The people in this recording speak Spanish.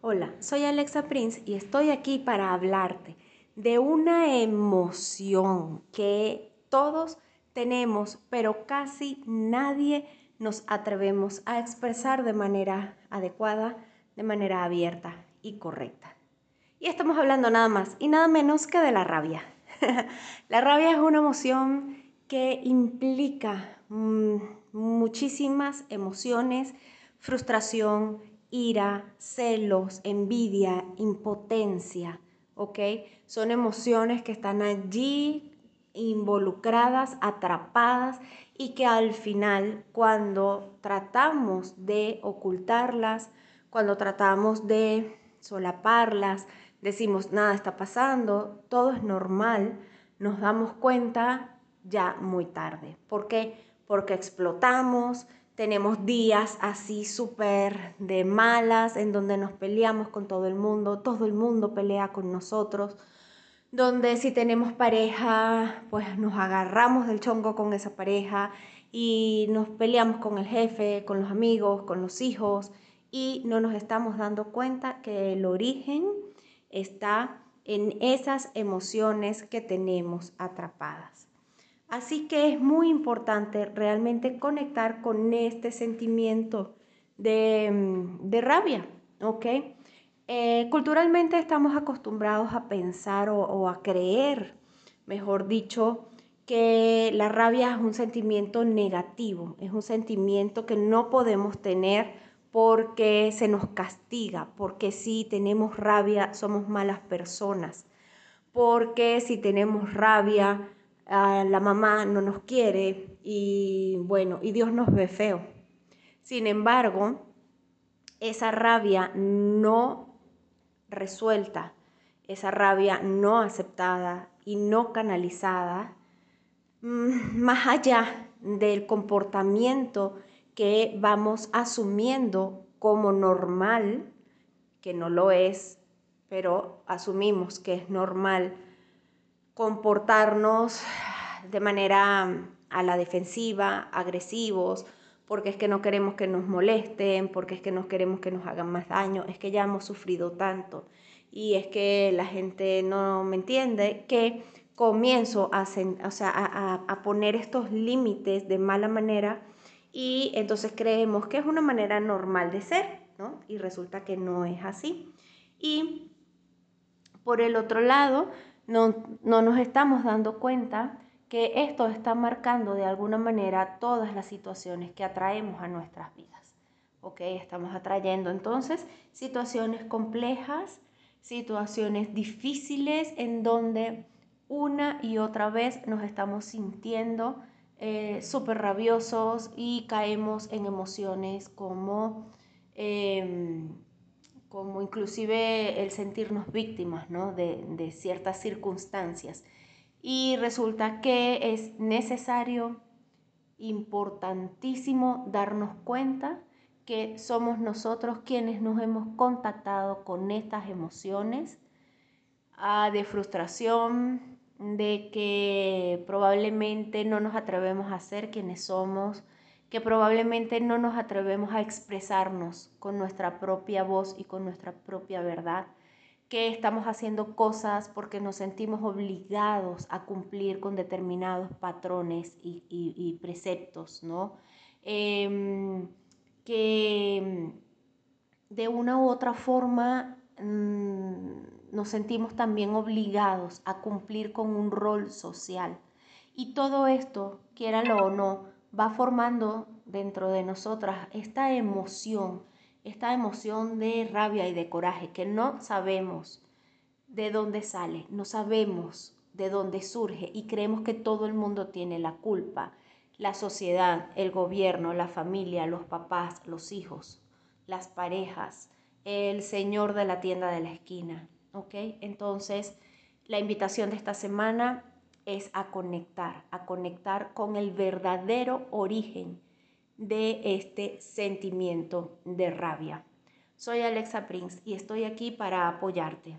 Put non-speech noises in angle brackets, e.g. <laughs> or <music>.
Hola, soy Alexa Prince y estoy aquí para hablarte de una emoción que todos tenemos, pero casi nadie nos atrevemos a expresar de manera adecuada, de manera abierta y correcta. Y estamos hablando nada más y nada menos que de la rabia. <laughs> la rabia es una emoción que implica mm, muchísimas emociones, frustración, ira, celos, envidia, impotencia, ¿ok? Son emociones que están allí involucradas, atrapadas y que al final cuando tratamos de ocultarlas, cuando tratamos de solaparlas, decimos nada está pasando, todo es normal, nos damos cuenta ya muy tarde. ¿Por qué? Porque explotamos, tenemos días así súper de malas, en donde nos peleamos con todo el mundo, todo el mundo pelea con nosotros, donde si tenemos pareja, pues nos agarramos del chongo con esa pareja y nos peleamos con el jefe, con los amigos, con los hijos y no nos estamos dando cuenta que el origen está en esas emociones que tenemos atrapadas. Así que es muy importante realmente conectar con este sentimiento de, mm, rabia, ¿ok? Eh, culturalmente estamos acostumbrados a pensar o, a creer, mejor dicho, que la rabia es un sentimiento negativo, es un sentimiento que no podemos tener porque se nos castiga, porque si tenemos rabia somos malas personas, porque si tenemos rabia la mamá no nos quiere y bueno, y Dios nos ve feo. Sin embargo, esa rabia no resuelta, esa rabia no aceptada y no canalizada, mm, más allá del comportamiento que vamos asumiendo como normal, que no lo es, pero asumimos que es normal comportarnos de manera a la defensiva, agresivos, porque es que no queremos que nos molesten, porque es que no queremos que nos hagan más daño, es que ya hemos sufrido tanto y es que la gente no me entiende, que comienzo a, poner estos límites de mala manera y entonces creemos que es una manera normal de ser, ¿no? Y resulta que no es así. Y por el otro lado, no, nos estamos dando cuenta que esto está marcando de alguna manera todas las situaciones que atraemos a nuestras vidas. ¿Ok? Estamos atrayendo entonces situaciones complejas, situaciones difíciles en donde una y otra vez nos estamos sintiendo eh, súper rabiosos y caemos en emociones como em, como inclusive el sentirnos víctimas ¿no? de, de ciertas circunstancias. Y resulta que es necesario, importantísimo, darnos cuenta que somos nosotros quienes nos hemos contactado con estas emociones ah, de frustración, de que probablemente no nos atrevemos a ser quienes somos, que probablemente no nos atrevemos a expresarnos con nuestra propia voz y con nuestra propia verdad, que estamos haciendo cosas porque nos sentimos obligados a cumplir con determinados patrones y, preceptos, ¿no? Em, que de una u otra forma mm, nos sentimos también obligados a cumplir con un rol social. Y todo esto, quiéralo o no, va formando dentro de nosotras esta emoción, esta emoción de rabia y de coraje que no sabemos de dónde sale, no sabemos de dónde surge y creemos que todo el mundo tiene la culpa, la sociedad, el gobierno, la familia, los papás, los hijos, las parejas, el señor de la tienda de la esquina, ¿ok? Entonces, la invitación de esta semana es a conectar, a conectar con el verdadero origen de este sentimiento de rabia. Soy Alexa Prince y estoy aquí para apoyarte.